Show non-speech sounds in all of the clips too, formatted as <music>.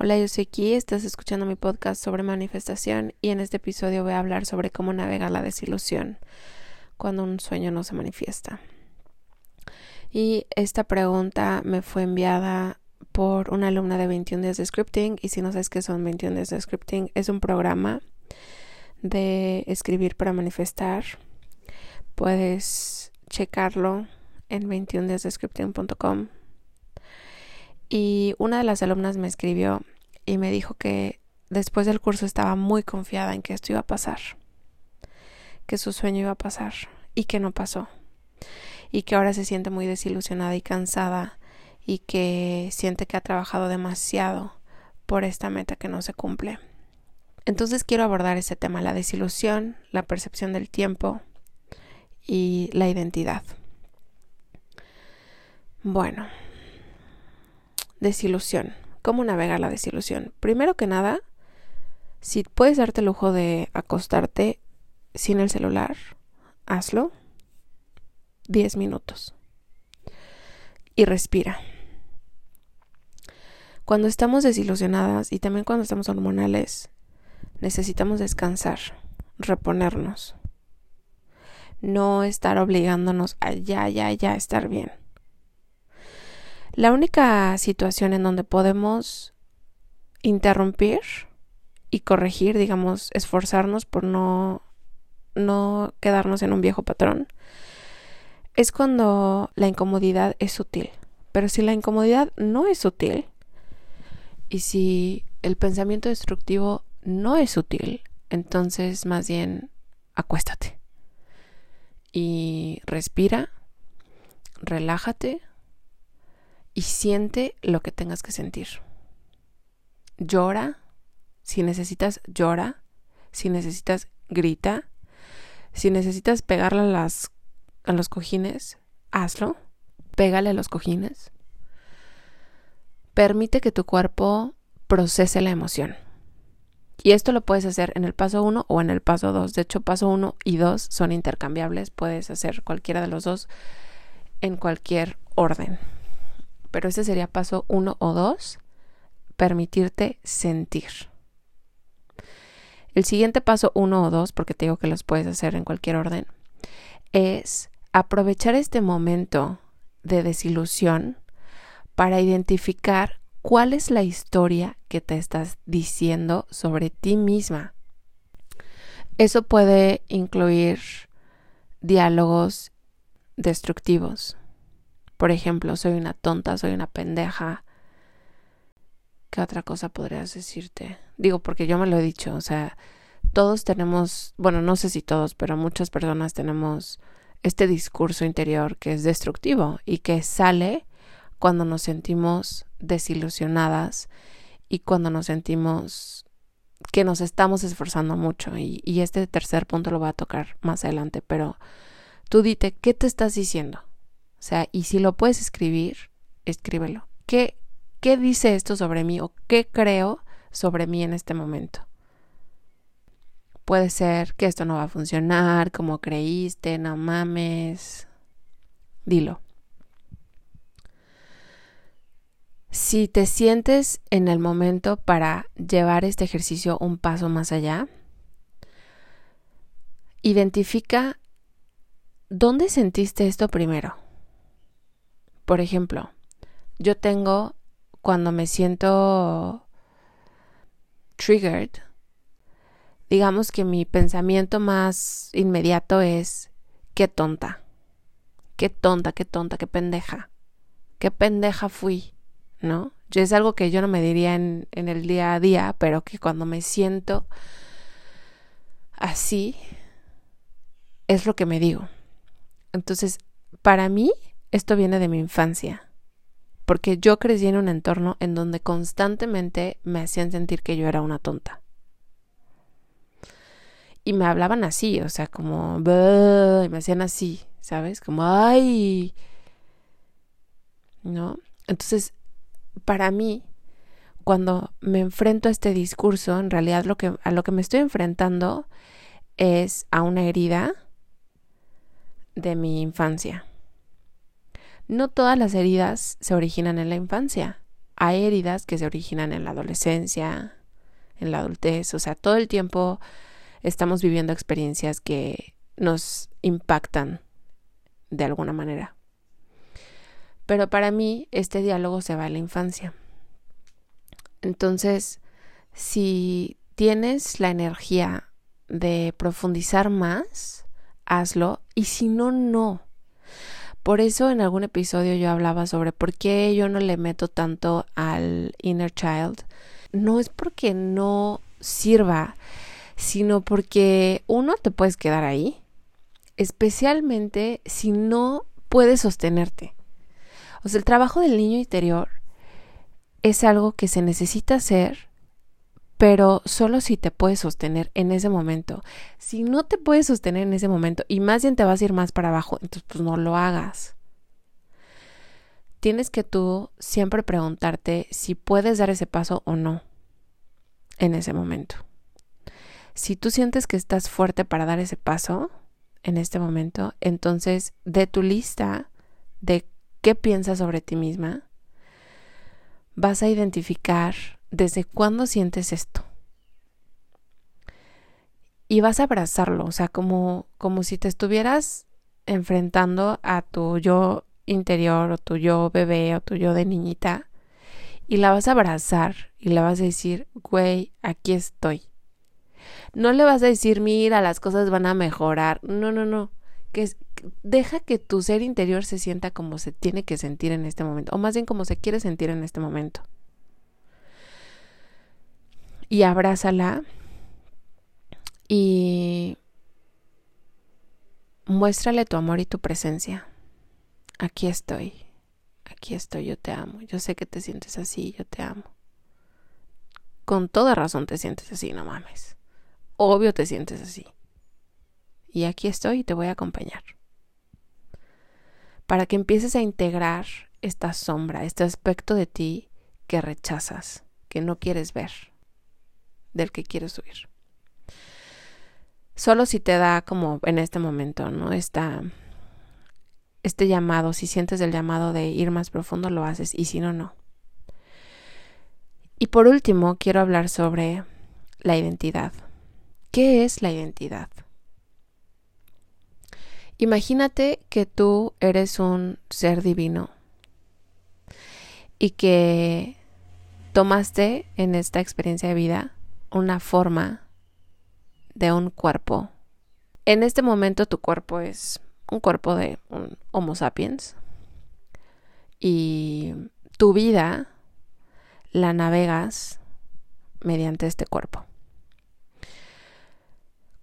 Hola, yo soy Ki, estás escuchando mi podcast sobre manifestación y en este episodio voy a hablar sobre cómo navegar la desilusión cuando un sueño no se manifiesta. Y esta pregunta me fue enviada por una alumna de 21 días de scripting y si no sabes qué son 21 días de scripting, es un programa de escribir para manifestar. Puedes checarlo en 21 días de scripting.com y una de las alumnas me escribió y me dijo que después del curso estaba muy confiada en que esto iba a pasar, que su sueño iba a pasar y que no pasó. Y que ahora se siente muy desilusionada y cansada y que siente que ha trabajado demasiado por esta meta que no se cumple. Entonces quiero abordar ese tema, la desilusión, la percepción del tiempo y la identidad. Bueno, Desilusión. ¿Cómo navegar la desilusión? Primero que nada, si puedes darte el lujo de acostarte sin el celular, hazlo. 10 minutos. Y respira. Cuando estamos desilusionadas y también cuando estamos hormonales, necesitamos descansar, reponernos. No estar obligándonos a ya, ya, ya estar bien. La única situación en donde podemos interrumpir y corregir, digamos, esforzarnos por no, no quedarnos en un viejo patrón, es cuando la incomodidad es sutil. Pero si la incomodidad no es sutil, y si el pensamiento destructivo no es sutil, entonces más bien acuéstate y respira, relájate y siente lo que tengas que sentir. Llora, si necesitas llora, si necesitas grita, si necesitas pegarle a, a los cojines, hazlo, pégale a los cojines. Permite que tu cuerpo procese la emoción. Y esto lo puedes hacer en el paso 1 o en el paso 2. De hecho, paso 1 y 2 son intercambiables. Puedes hacer cualquiera de los dos en cualquier orden pero ese sería paso uno o dos, permitirte sentir. El siguiente paso uno o dos, porque te digo que los puedes hacer en cualquier orden, es aprovechar este momento de desilusión para identificar cuál es la historia que te estás diciendo sobre ti misma. Eso puede incluir diálogos destructivos, por ejemplo, soy una tonta, soy una pendeja. ¿Qué otra cosa podrías decirte? Digo, porque yo me lo he dicho, o sea, todos tenemos, bueno, no sé si todos, pero muchas personas tenemos este discurso interior que es destructivo y que sale cuando nos sentimos desilusionadas y cuando nos sentimos que nos estamos esforzando mucho. Y, este tercer punto lo voy a tocar más adelante, pero tú dite, ¿qué te estás diciendo? O sea, y si lo puedes escribir, escríbelo. ¿Qué, qué dice esto sobre mí o qué creo sobre mí en este momento? Puede ser que esto no va a funcionar como creíste, no mames. Dilo. Si te sientes en el momento para llevar este ejercicio un paso más allá, identifica dónde sentiste esto primero. Por ejemplo, yo tengo cuando me siento triggered, digamos que mi pensamiento más inmediato es, qué tonta, qué tonta, qué tonta, qué pendeja, qué pendeja fui, ¿no? Yo es algo que yo no me diría en, en el día a día, pero que cuando me siento así, es lo que me digo. Entonces, para mí, esto viene de mi infancia, porque yo crecí en un entorno en donde constantemente me hacían sentir que yo era una tonta. Y me hablaban así, o sea, como, y me hacían así, ¿sabes? Como, ay, ¿no? Entonces, para mí, cuando me enfrento a este discurso, en realidad lo que, a lo que me estoy enfrentando es a una herida de mi infancia no todas las heridas se originan en la infancia. hay heridas que se originan en la adolescencia, en la adultez, o sea, todo el tiempo estamos viviendo experiencias que nos impactan de alguna manera. Pero para mí este diálogo se va a la infancia. Entonces, si tienes la energía de profundizar más, hazlo. Y si no, no. Por eso en algún episodio yo hablaba sobre por qué yo no le meto tanto al inner child. No es porque no sirva, sino porque uno te puedes quedar ahí, especialmente si no puedes sostenerte. O sea, el trabajo del niño interior es algo que se necesita hacer, pero solo si te puedes sostener en ese momento. Si no te puedes sostener en ese momento y más bien te vas a ir más para abajo, entonces pues no lo hagas. Tienes que tú siempre preguntarte si puedes dar ese paso o no en ese momento. Si tú sientes que estás fuerte para dar ese paso en este momento, entonces de tu lista de qué piensas sobre ti misma, vas a identificar desde cuándo sientes esto. Y vas a abrazarlo, o sea, como, como si te estuvieras enfrentando a tu yo interior o tu yo bebé o tu yo de niñita y la vas a abrazar y le vas a decir, güey, aquí estoy. No le vas a decir, mira, las cosas van a mejorar. No, no, no que deja que tu ser interior se sienta como se tiene que sentir en este momento, o más bien como se quiere sentir en este momento. Y abrázala y muéstrale tu amor y tu presencia. Aquí estoy, aquí estoy, yo te amo, yo sé que te sientes así, yo te amo. Con toda razón te sientes así, no mames. Obvio te sientes así y aquí estoy y te voy a acompañar. Para que empieces a integrar esta sombra, este aspecto de ti que rechazas, que no quieres ver, del que quieres huir. Solo si te da como en este momento, ¿no? Esta, este llamado, si sientes el llamado de ir más profundo, lo haces y si no, no. Y por último, quiero hablar sobre la identidad. ¿Qué es la identidad? Imagínate que tú eres un ser divino y que tomaste en esta experiencia de vida una forma de un cuerpo. En este momento tu cuerpo es un cuerpo de un Homo sapiens y tu vida la navegas mediante este cuerpo.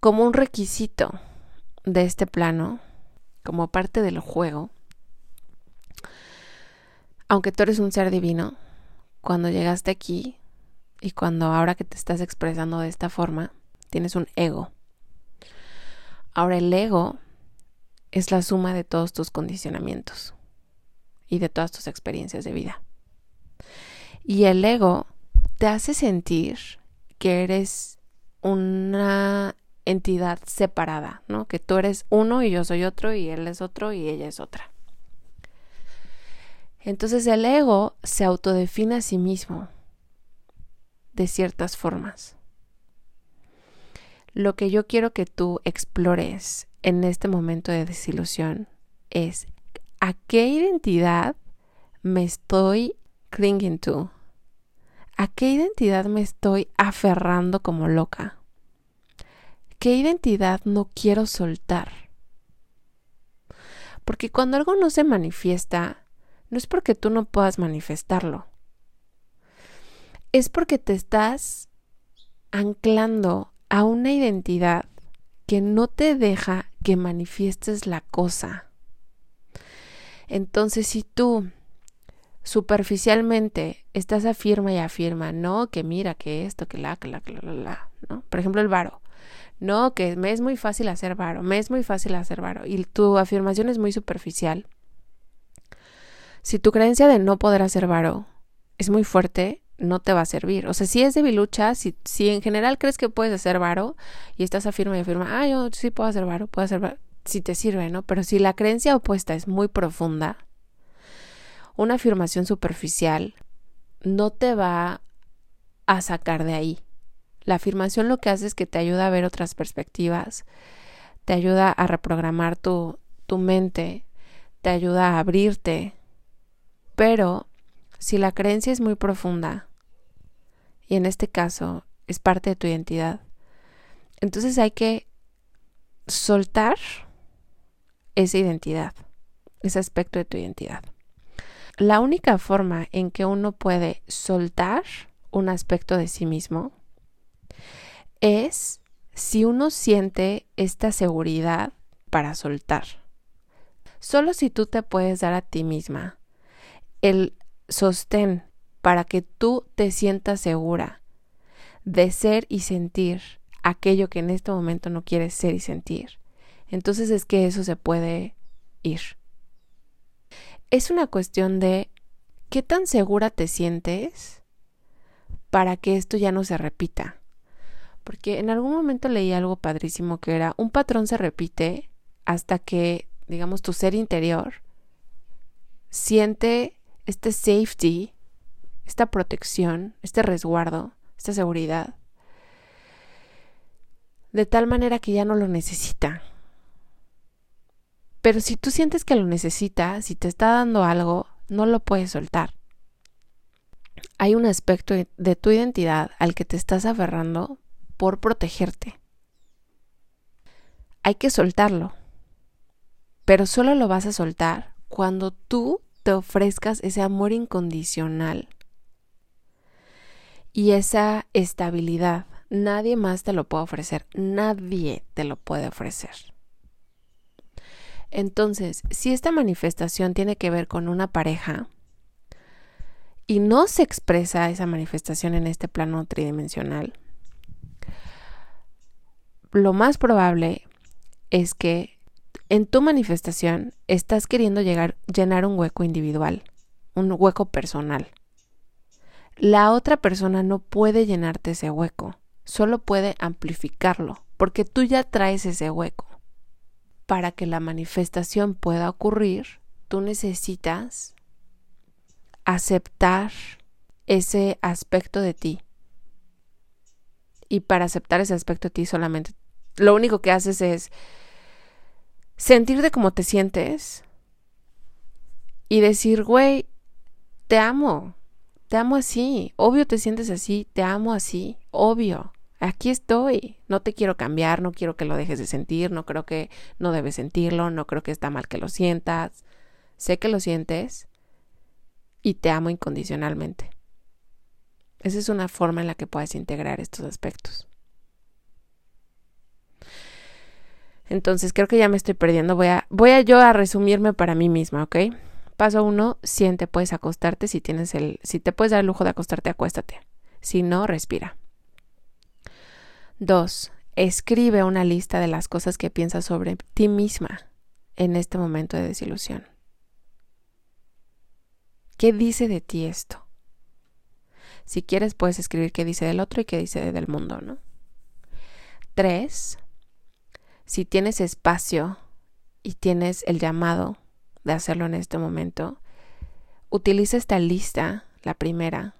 Como un requisito de este plano, como parte del juego, aunque tú eres un ser divino, cuando llegaste aquí y cuando ahora que te estás expresando de esta forma, tienes un ego. Ahora el ego es la suma de todos tus condicionamientos y de todas tus experiencias de vida. Y el ego te hace sentir que eres una entidad separada, ¿no? Que tú eres uno y yo soy otro y él es otro y ella es otra. Entonces el ego se autodefine a sí mismo de ciertas formas. Lo que yo quiero que tú explores en este momento de desilusión es a qué identidad me estoy clinging to. ¿A qué identidad me estoy aferrando como loca? ¿Qué identidad no quiero soltar? Porque cuando algo no se manifiesta, no es porque tú no puedas manifestarlo. Es porque te estás anclando a una identidad que no te deja que manifiestes la cosa. Entonces, si tú superficialmente estás afirma y afirma, no, que mira, que esto, que la, que la, que la, la, ¿no? Por ejemplo, el varo. No, que me es muy fácil hacer varo, me es muy fácil hacer varo. Y tu afirmación es muy superficial. Si tu creencia de no poder hacer varo es muy fuerte, no te va a servir. O sea, si es debilucha, si, si en general crees que puedes hacer varo y estás afirma y afirma, ah, yo sí puedo hacer varo, puedo hacer varo, si te sirve, ¿no? Pero si la creencia opuesta es muy profunda, una afirmación superficial no te va a sacar de ahí. La afirmación lo que hace es que te ayuda a ver otras perspectivas, te ayuda a reprogramar tu, tu mente, te ayuda a abrirte. Pero si la creencia es muy profunda, y en este caso es parte de tu identidad, entonces hay que soltar esa identidad, ese aspecto de tu identidad. La única forma en que uno puede soltar un aspecto de sí mismo es si uno siente esta seguridad para soltar. Solo si tú te puedes dar a ti misma el sostén para que tú te sientas segura de ser y sentir aquello que en este momento no quieres ser y sentir, entonces es que eso se puede ir. Es una cuestión de qué tan segura te sientes para que esto ya no se repita. Porque en algún momento leí algo padrísimo que era un patrón se repite hasta que, digamos, tu ser interior siente este safety, esta protección, este resguardo, esta seguridad, de tal manera que ya no lo necesita. Pero si tú sientes que lo necesita, si te está dando algo, no lo puedes soltar. Hay un aspecto de tu identidad al que te estás aferrando por protegerte. Hay que soltarlo. Pero solo lo vas a soltar cuando tú te ofrezcas ese amor incondicional y esa estabilidad. Nadie más te lo puede ofrecer. Nadie te lo puede ofrecer. Entonces, si esta manifestación tiene que ver con una pareja y no se expresa esa manifestación en este plano tridimensional, lo más probable es que en tu manifestación estás queriendo llegar, llenar un hueco individual, un hueco personal. La otra persona no puede llenarte ese hueco, solo puede amplificarlo, porque tú ya traes ese hueco para que la manifestación pueda ocurrir, tú necesitas aceptar ese aspecto de ti. Y para aceptar ese aspecto de ti solamente lo único que haces es sentir de cómo te sientes y decir, güey, te amo, te amo así, obvio te sientes así, te amo así, obvio aquí estoy, no te quiero cambiar, no quiero que lo dejes de sentir, no creo que no debes sentirlo, no creo que está mal que lo sientas, sé que lo sientes y te amo incondicionalmente. Esa es una forma en la que puedes integrar estos aspectos. Entonces creo que ya me estoy perdiendo. Voy a, voy a yo a resumirme para mí misma, ¿ok? Paso uno, siente, puedes acostarte. Si tienes el, si te puedes dar el lujo de acostarte, acuéstate. Si no, respira. 2. Escribe una lista de las cosas que piensas sobre ti misma en este momento de desilusión. ¿Qué dice de ti esto? Si quieres, puedes escribir qué dice del otro y qué dice del mundo, ¿no? 3. Si tienes espacio y tienes el llamado de hacerlo en este momento, utiliza esta lista, la primera,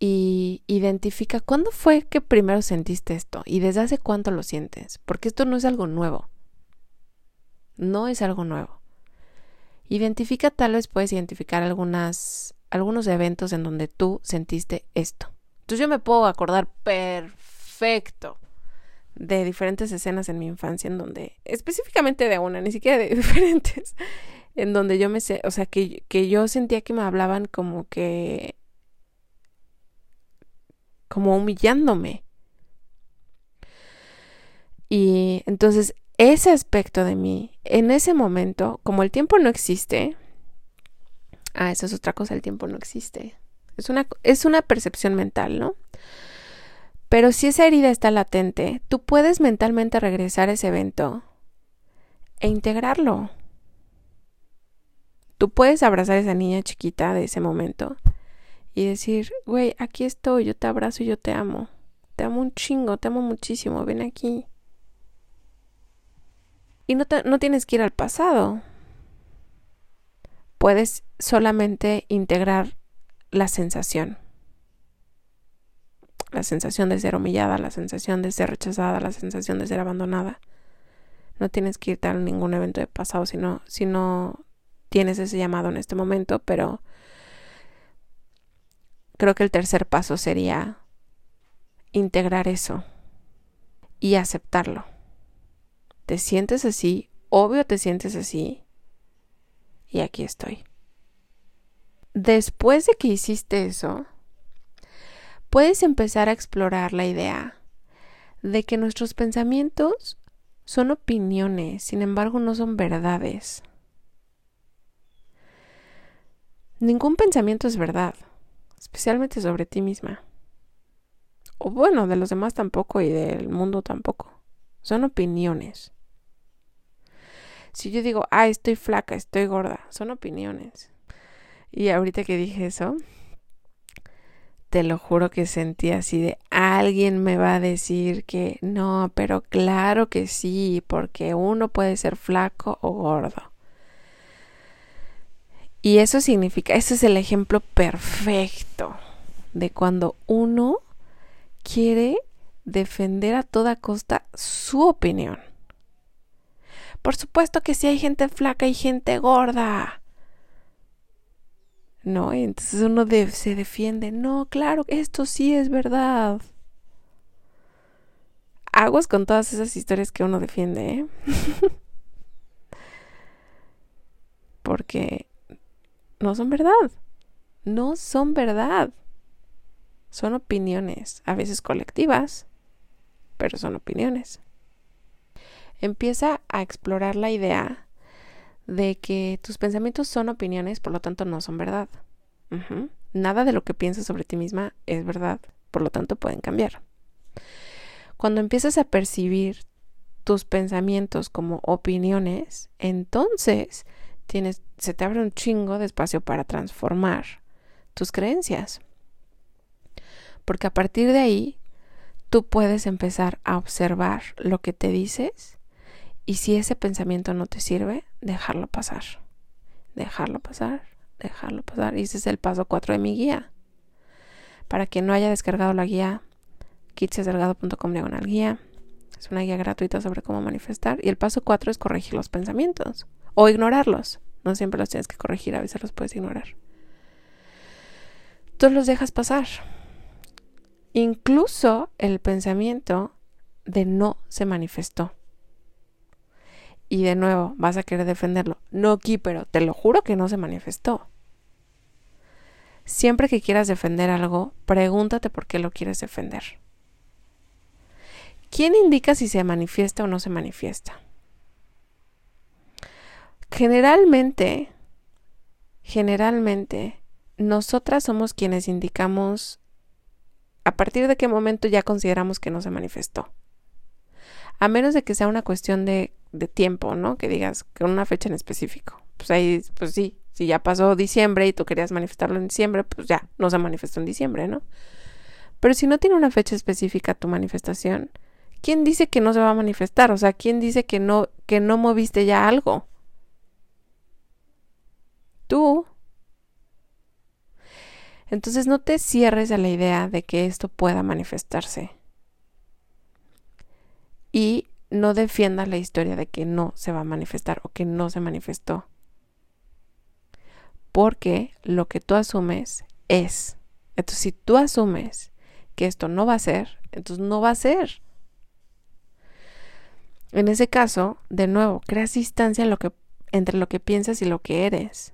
y identifica cuándo fue que primero sentiste esto y desde hace cuánto lo sientes, porque esto no es algo nuevo. No es algo nuevo. Identifica, tal vez puedes identificar algunas, algunos eventos en donde tú sentiste esto. Entonces yo me puedo acordar perfecto de diferentes escenas en mi infancia en donde, específicamente de una, ni siquiera de <laughs> diferentes, en donde yo me sé, o sea, que, que yo sentía que me hablaban como que como humillándome. Y entonces ese aspecto de mí, en ese momento, como el tiempo no existe, ah, eso es otra cosa, el tiempo no existe. Es una, es una percepción mental, ¿no? Pero si esa herida está latente, tú puedes mentalmente regresar a ese evento e integrarlo. Tú puedes abrazar a esa niña chiquita de ese momento y decir, güey, aquí estoy, yo te abrazo y yo te amo. Te amo un chingo, te amo muchísimo, ven aquí. Y no, no tienes que ir al pasado. Puedes solamente integrar la sensación. La sensación de ser humillada, la sensación de ser rechazada, la sensación de ser abandonada. No tienes que irte a ningún evento de pasado si no, si no tienes ese llamado en este momento, pero creo que el tercer paso sería integrar eso y aceptarlo. Te sientes así, obvio te sientes así, y aquí estoy. Después de que hiciste eso, puedes empezar a explorar la idea de que nuestros pensamientos son opiniones, sin embargo no son verdades. Ningún pensamiento es verdad, especialmente sobre ti misma. O bueno, de los demás tampoco y del mundo tampoco. Son opiniones. Si yo digo, ah, estoy flaca, estoy gorda, son opiniones. Y ahorita que dije eso, te lo juro que sentí así de alguien me va a decir que no, pero claro que sí, porque uno puede ser flaco o gordo. Y eso significa, ese es el ejemplo perfecto de cuando uno quiere defender a toda costa su opinión. Por supuesto que sí hay gente flaca y gente gorda. No, y entonces uno se defiende. No, claro, esto sí es verdad. Aguas con todas esas historias que uno defiende, ¿eh? <laughs> Porque no son verdad. No son verdad. Son opiniones, a veces colectivas, pero son opiniones. Empieza a explorar la idea de que tus pensamientos son opiniones, por lo tanto no son verdad. Nada de lo que piensas sobre ti misma es verdad, por lo tanto pueden cambiar. Cuando empiezas a percibir tus pensamientos como opiniones, entonces tienes, se te abre un chingo de espacio para transformar tus creencias. Porque a partir de ahí, tú puedes empezar a observar lo que te dices y si ese pensamiento no te sirve, dejarlo pasar. Dejarlo pasar, dejarlo pasar. Y ese es el paso 4 de mi guía. Para quien no haya descargado la guía, kitsesdelgado.com diagonal guía. Es una guía gratuita sobre cómo manifestar. Y el paso 4 es corregir los pensamientos o ignorarlos. No siempre los tienes que corregir, a veces los puedes ignorar. Tú los dejas pasar. Incluso el pensamiento de no se manifestó. Y de nuevo, vas a querer defenderlo. No aquí, pero te lo juro que no se manifestó. Siempre que quieras defender algo, pregúntate por qué lo quieres defender. ¿Quién indica si se manifiesta o no se manifiesta? Generalmente, generalmente, nosotras somos quienes indicamos a partir de qué momento ya consideramos que no se manifestó. A menos de que sea una cuestión de, de tiempo, ¿no? Que digas con una fecha en específico. Pues ahí, pues sí, si ya pasó diciembre y tú querías manifestarlo en diciembre, pues ya, no se manifestó en diciembre, ¿no? Pero si no tiene una fecha específica tu manifestación, ¿quién dice que no se va a manifestar? O sea, ¿quién dice que no, que no moviste ya algo? Tú. Entonces no te cierres a la idea de que esto pueda manifestarse. Y no defiendas la historia de que no se va a manifestar o que no se manifestó. Porque lo que tú asumes es. Entonces, si tú asumes que esto no va a ser, entonces no va a ser. En ese caso, de nuevo, creas distancia entre lo que piensas y lo que eres.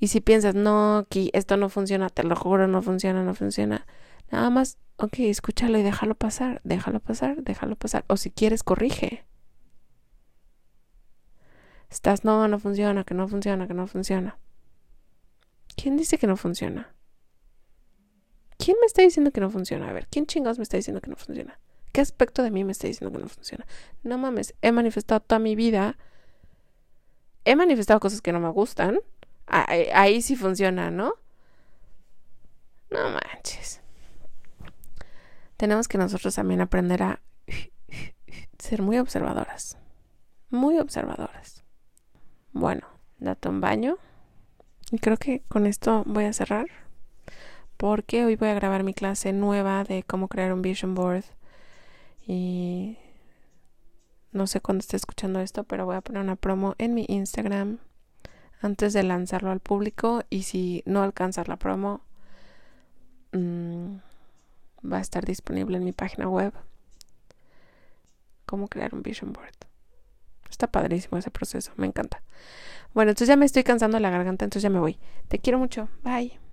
Y si piensas, no, aquí esto no funciona, te lo juro, no funciona, no funciona, nada más, ok, escúchalo y déjalo pasar, déjalo pasar, déjalo pasar. O si quieres, corrige. Estás, no, no funciona, que no funciona, que no funciona. ¿Quién dice que no funciona? ¿Quién me está diciendo que no funciona? A ver, ¿quién chingados me está diciendo que no funciona? ¿Qué aspecto de mí me está diciendo que no funciona? No mames, he manifestado toda mi vida. He manifestado cosas que no me gustan. Ahí, sí funciona, ¿no? No manches. Tenemos que nosotros también aprender a <laughs> ser muy observadoras. Muy observadoras. Bueno, date un baño. Y creo que con esto voy a cerrar. porque hoy voy a grabar mi clase nueva de cómo crear un vision board y no sé cuándo esté escuchando esto, pero voy a poner una promo en mi Instagram antes de lanzarlo al público y si no alcanzas la promo mmm, va a estar disponible en mi página web cómo crear un vision board. Está padrísimo ese proceso, me encanta. Bueno, entonces ya me estoy cansando la garganta, entonces ya me voy. Te quiero mucho. Bye.